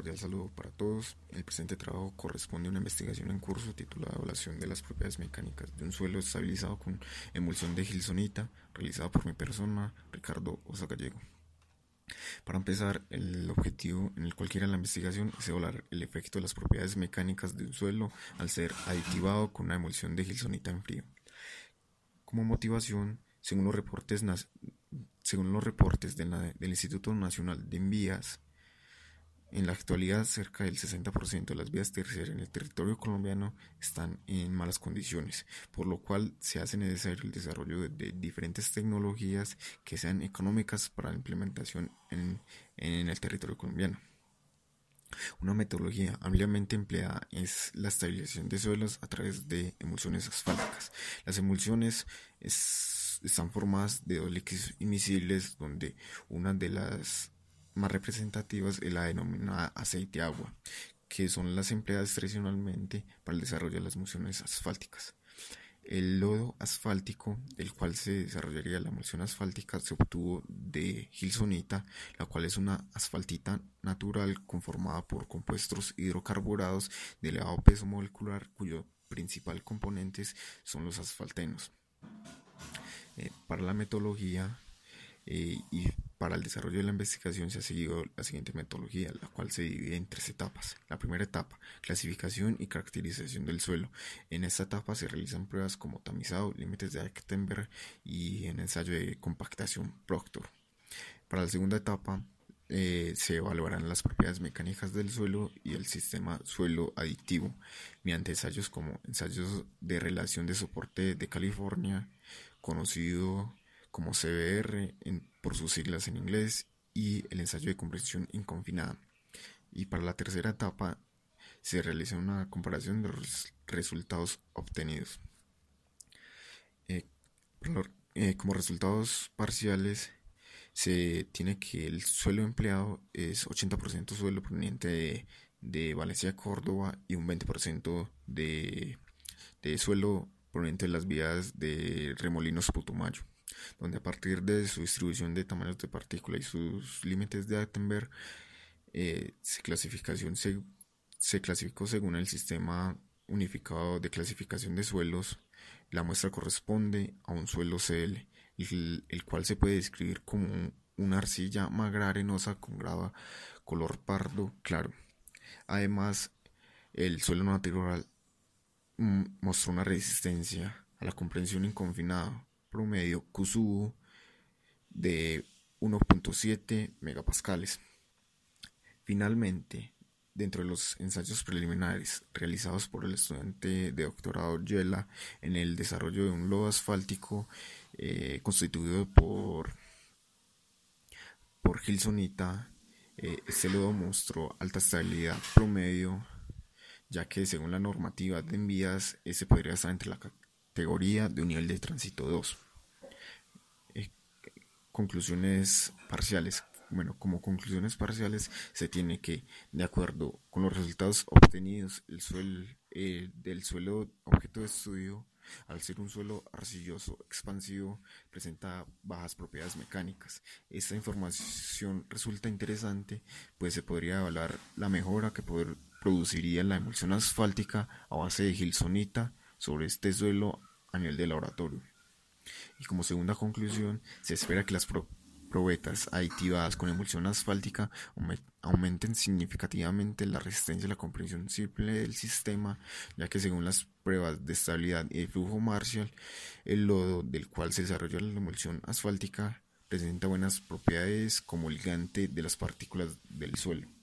cordial saludo para todos. El presente trabajo corresponde a una investigación en curso titulada Evaluación de las propiedades mecánicas de un suelo estabilizado con emulsión de gilsonita, realizada por mi persona, Ricardo Osa Gallego. Para empezar, el objetivo en el cual quiera la investigación es evaluar el efecto de las propiedades mecánicas de un suelo al ser aditivado con una emulsión de gilsonita en frío. Como motivación, según los reportes, según los reportes del Instituto Nacional de Envías, en la actualidad, cerca del 60% de las vías terciarias en el territorio colombiano están en malas condiciones, por lo cual se hace necesario el desarrollo de, diferentes tecnologías que sean económicas para la implementación en, en el territorio colombiano. Una metodología ampliamente empleada es la estabilización de suelos a través de emulsiones asfálticas. Las emulsiones están formadas de dos líquidos invisibles donde una de las más representativas es la denominada aceite-agua, que son las empleadas tradicionalmente para el desarrollo de las emulsiones asfálticas. El lodo asfáltico, del cual se desarrollaría la emulsión asfáltica, se obtuvo de gilsonita, la cual es una asfaltita natural conformada por compuestos hidrocarburados de elevado peso molecular, cuyo principal componentes son los asfaltenos. Eh, para la metodología eh, y para el desarrollo de la investigación se ha seguido la siguiente metodología, la cual se divide en tres etapas. La primera etapa, clasificación y caracterización del suelo. En esta etapa se realizan pruebas como tamizado, límites de Eichtenberg y en ensayo de compactación Proctor. Para la segunda etapa eh, se evaluarán las propiedades mecánicas del suelo y el sistema suelo aditivo mediante ensayos como ensayos de relación de soporte de California, conocido como CBR por sus siglas en inglés y el ensayo de comprensión inconfinada. Y para la tercera etapa se realiza una comparación de los resultados obtenidos. Eh, eh, como resultados parciales se tiene que el suelo empleado es 80% suelo proveniente de, de, Valencia, Córdoba y un 20% de, de suelo proveniente de las vías de Remolinos Putumayo donde a partir de su distribución de tamaños de partícula y sus límites de Attenberg, eh, se, clasificación se, clasificó según el sistema unificado de clasificación de suelos. La muestra corresponde a un suelo CL, el, cual se puede describir como una arcilla magra arenosa con grava color pardo claro. Además, el suelo natural mm, mostró una resistencia a la comprensión inconfinada promedio QSU de 1.7 megapascales. Finalmente, dentro de los ensayos preliminares realizados por el estudiante de doctorado Yela en el desarrollo de un lodo asfáltico eh, constituido por, por Gilsonita, eh, este lodo mostró alta estabilidad promedio, ya que según la normativa de envías, ese podría estar entre la categoría de un nivel de tránsito 2. Eh, conclusiones parciales. Bueno, como conclusiones parciales se tiene que, de acuerdo con los resultados obtenidos, el suelo, eh, del suelo objeto de estudio, al ser un suelo arcilloso expansivo, presenta bajas propiedades mecánicas. Esta información resulta interesante, pues se podría evaluar la mejora que produciría la emulsión asfáltica a base de gilsonita sobre este suelo a nivel de laboratorio. Y como segunda conclusión, se espera que las probetas aditivadas con emulsión asfáltica aumenten significativamente la resistencia y la comprensión simple del sistema, ya que según las pruebas de estabilidad y de flujo Marshall, el lodo del cual se desarrolla la emulsión asfáltica presenta buenas propiedades como ligante de las partículas del suelo.